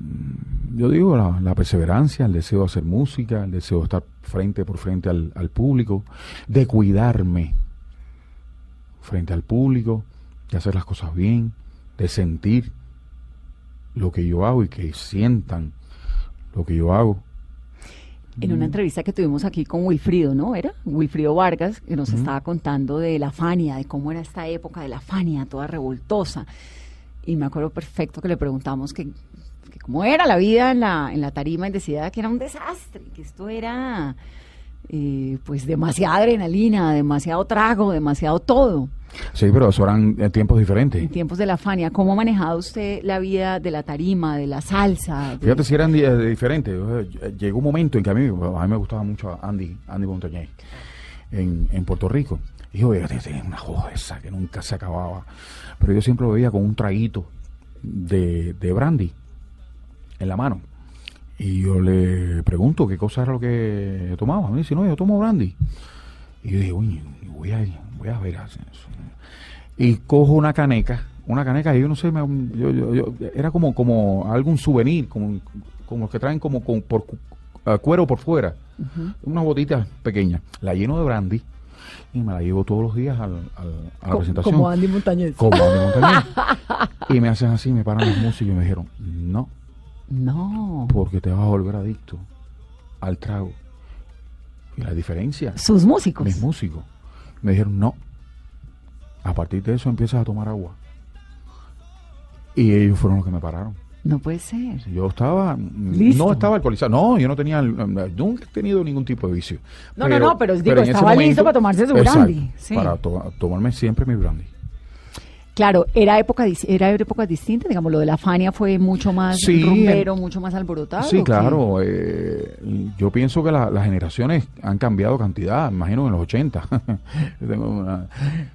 Mm, Yo digo la, la perseverancia, el deseo de hacer música, el deseo de estar frente por frente al, al público, de cuidarme frente al público, de hacer las cosas bien, de sentir lo que yo hago y que sientan lo que yo hago. En una entrevista que tuvimos aquí con Wilfrido, ¿no? ¿Era? Wilfrido Vargas, que nos estaba contando de la Fania, de cómo era esta época de la Fania, toda revoltosa. Y me acuerdo perfecto que le preguntamos que, que cómo era la vida en la, en la tarima y decía que era un desastre, que esto era eh, pues demasiada adrenalina, demasiado trago, demasiado todo. Sí, pero eso eran eh, tiempos En diferentes. tiempos de la Fania, ¿cómo ha manejado usted la vida de la tarima, de la salsa? de- Fíjate si eran eh, diferentes. Llegó un momento en que a mí, a mí me gustaba mucho Andy, Andy Montañez en, en Puerto Rico. Y yo tenía una joda esa que nunca se acababa. Pero yo siempre lo veía con un traguito de, de brandy en la mano. Y yo le pregunto qué cosa era lo que tomaba. Me dice, no, yo tomo brandy. Y yo dije, uy, voy a, voy a ver eso. Y cojo una caneca, una caneca, y yo no sé, me- yo- yo- yo- era como, como algún souvenir, como, como los que traen como con, por eh, cuero por fuera, una botita pequeña. La lleno de brandy y me la llevo todos los días al, al- a la Co- presentación. Como Andy Montañez. Como Andy Montañez. y me hacen así, me paran los músicos y me dijeron, no, No. porque te vas a volver adicto al trago. Y la diferencia, Sus músicos. mis músicos, me dijeron, no, a partir de eso empiezas a tomar agua. Y ellos fueron los que me pararon. No puede ser. Yo estaba, Listo. no estaba alcoholizado, no, yo no tenía, nunca he tenido ningún tipo de vicio. No, no, no, pero digo, estaba listo para tomarse su Exacto, brandy, sí. Para to- tomarme siempre mi brandy. Claro, era época era épocas distintas, digamos, lo de la Fania fue mucho más Sí, rumbero, mucho más alborotado. Sí, claro. eh, yo pienso que la- las generaciones han cambiado cantidad. Imagino en los 80. Yo tengo una-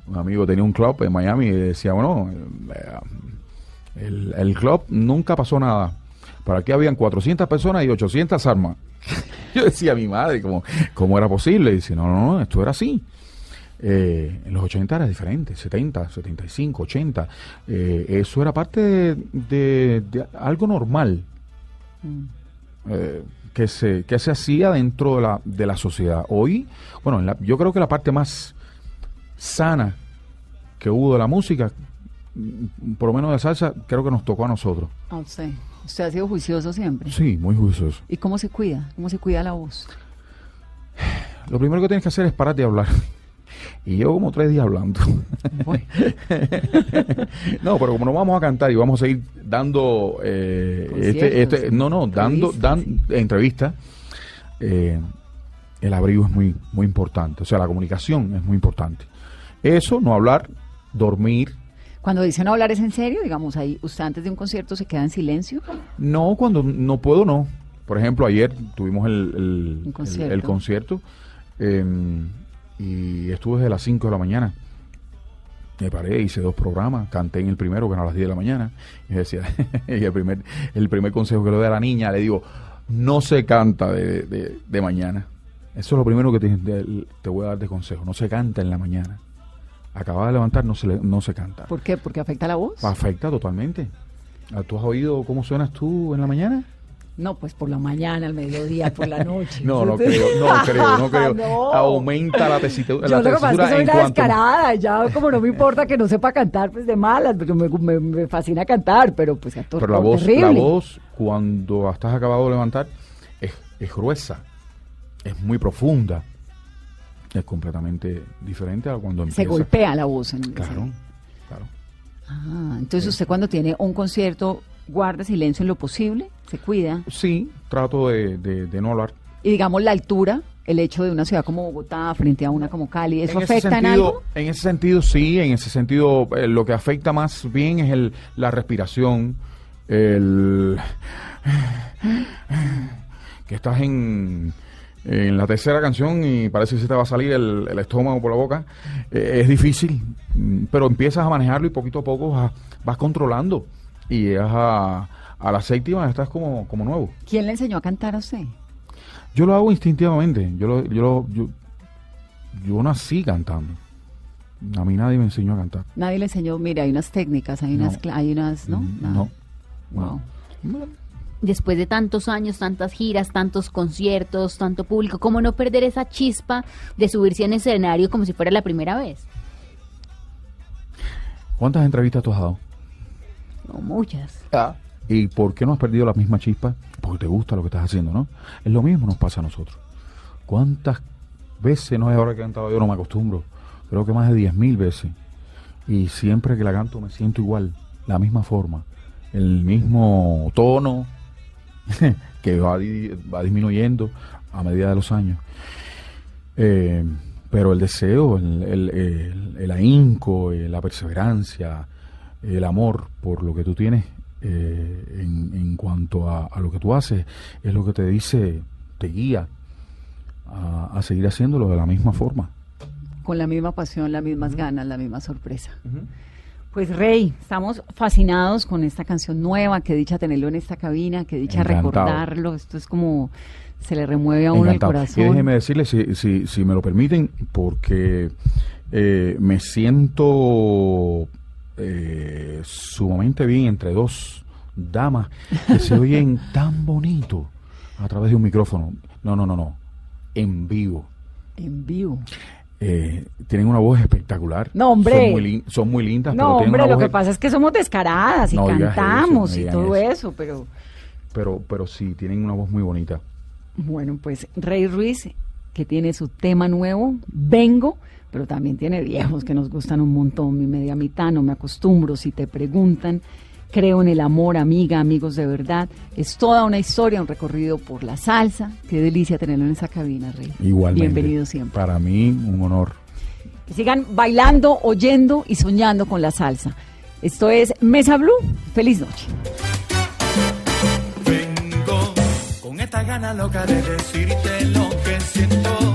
un amigo tenía un club en Miami y decía, bueno, eh, el, el club nunca pasó nada. Para aquí habían 400 personas y 800 armas. Yo decía a mi madre cómo, cómo era posible. Y dice, no, no, no, esto era así. Eh, en los 80 era diferente, 70, 75, 80. Eh, eso era parte de, de- de algo normal eh, que se que se hacía dentro de la, de la sociedad. Hoy, bueno, en la- yo creo que la parte más sana que hubo de la música, mm, por lo menos de salsa, creo que nos tocó a nosotros. A usted. Usted ha sido juicioso siempre. Sí, muy juicioso. ¿Y cómo se cuida? ¿Cómo se cuida la voz? Lo primero que tienes que hacer es parar de hablar. Y llevo como tres días hablando. Bueno, no, pero como no vamos a cantar y vamos a seguir dando eh, este, este- no, no, dando, dan entrevistas, eh, el abrigo es muy, muy importante. O sea, la comunicación es muy importante. Eso, no hablar, dormir. cuando dicen hablar es en serio, digamos, ahí usted antes de un concierto se queda en silencio. No, cuando no puedo, no. Por ejemplo, ayer tuvimos el, el- concierto. el concierto, eh, y estuve desde las 5 de la mañana. Me paré, hice dos programas, canté en el primero, que era a las 10 de la mañana, y decía, y el primer, el primer consejo que le doy a la niña, le digo, no se canta de, de- de mañana. Eso es lo primero que te, de- te voy a dar de consejo, no se canta en la mañana. Acababa de levantar, no se, le- no se canta. ¿Por qué? Porque afecta la voz. Afecta totalmente. Ah, ¿Tú has oído cómo suenas tú en la mañana? No, pues por la mañana, al mediodía, por la noche. No, no creo, no creo, no creo. No. Aumenta la tesitura, Yo la lo que pasa es que soy una cuanto descarada, ya como no me importa que no sepa cantar, pues de malas, porque me, me- me fascina cantar, pero pues actor Pero la voz, terrible. la voz cuando estás acabado de levantar es, es gruesa, es muy profunda, es completamente diferente a cuando empieza. Se golpea la voz. En Claro, claro. Ah, entonces usted cuando tiene un concierto guarda silencio en lo posible, se cuida. Sí, trato de, de- de no hablar. Y digamos la altura, el hecho de una ciudad como Bogotá frente a una como Cali, ¿eso en afecta en sentido, algo? En ese sentido, sí, en ese sentido, eh, lo que afecta más bien es el, la respiración, el que estás en, en la tercera canción y parece que se te va a salir el, el estómago por la boca. Eh, es difícil, pero empiezas a manejarlo y poquito a poco vas, vas controlando. Y llegas a, a la séptima, estás como, como nuevo. ¿Quién le enseñó a cantar a usted? Yo lo hago instintivamente. Yo, lo, yo, lo- yo, yo nací cantando. A mí nadie me enseñó a cantar. Nadie le enseñó, mire, hay unas técnicas, hay unas, No. cla- hay unas, ¿no? Mm. No. Wow. Después de tantos años, tantas giras, tantos conciertos, tanto público, ¿cómo no perder esa chispa de subirse en escenario como si fuera la primera vez? ¿Cuántas entrevistas tú has dado? No muchas. ¿Y por qué no has perdido la misma chispa? Porque te gusta lo que estás haciendo, ¿no? Es lo mismo nos pasa a nosotros. ¿Cuántas veces no es ahora que he cantado yo no me acostumbro? Creo que más de 10.000 veces. Y siempre que la canto me siento igual, la misma forma, el mismo tono que va, va disminuyendo a medida de los años. Eh, pero el deseo, el, el, el- el ahínco, eh, la perseverancia, el amor por lo que tú tienes eh, en, en cuanto a, a lo que tú haces, es lo que te dice, te guía a, a seguir haciéndolo de la misma forma. Con la misma pasión, las mismas ganas, la misma sorpresa. Pues Rey, estamos fascinados con esta canción nueva, que dicha tenerlo en esta cabina, que dicha Encantado. recordarlo, esto es como se le remueve a uno el corazón. Y déjeme decirle, si, si, si me lo permiten, porque eh, me siento eh, sumamente bien entre dos damas que se oyen tan bonito a través de un micrófono. No, no, no, no. En vivo. En vivo. Eh, tienen una voz espectacular. No, hombre. Son muy, lin- son muy lindas, No, pero hombre, una lo voz que e- pasa es que somos descaradas y No digas eso, cantamos no y todo eso. eso, pero pero, pero sí, tienen una voz muy bonita. bueno, pues Rey Ruiz, que tiene su tema nuevo, Vengo, pero también tiene viejos que nos gustan un montón, mi media mitad, no me acostumbro, si te preguntan, creo en el amor, amiga, amigos de verdad, es toda una historia, un recorrido por la salsa, qué delicia tenerlo en esa cabina, Rey. Igualmente. Bienvenido siempre. Para mí, un honor. Que sigan bailando, oyendo y soñando con la salsa. Esto es Mesa Blue, feliz noche. Esta gana loca de decirte lo que siento.